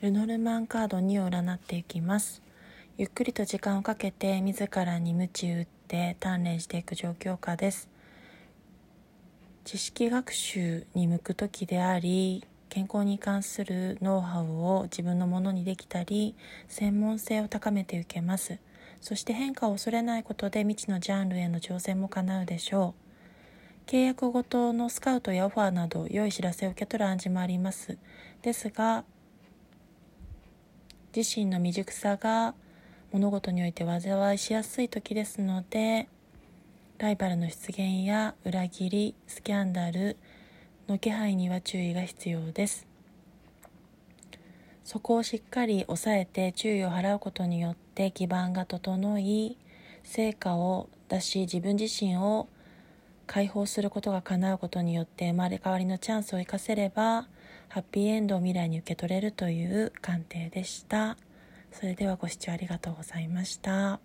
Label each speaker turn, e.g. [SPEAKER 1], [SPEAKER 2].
[SPEAKER 1] ルノルマンカード2を占っていきます。ゆっくりと時間をかけて自らに鞭打って鍛錬していく状況下です。知識学習に向く時であり健康に関するノウハウを自分のものにできたり専門性を高めていけます。そして変化を恐れないことで未知のジャンルへの挑戦も叶うでしょう。契約ごとのスカウトやオファーなど良い知らせを受け取る暗示もあります。ですが自身の未熟さが物事において災いしやすい時ですのでライバルの出現や裏切りスキャンダルの気配には注意が必要です。そこをしっかり抑えて注意を払うことによって基盤が整い成果を出し自分自身を解放することが叶うことによって生まれ変わりのチャンスを生かせればハッピーエンドを未来に受け取れるという鑑定でした。それではご視聴ありがとうございました。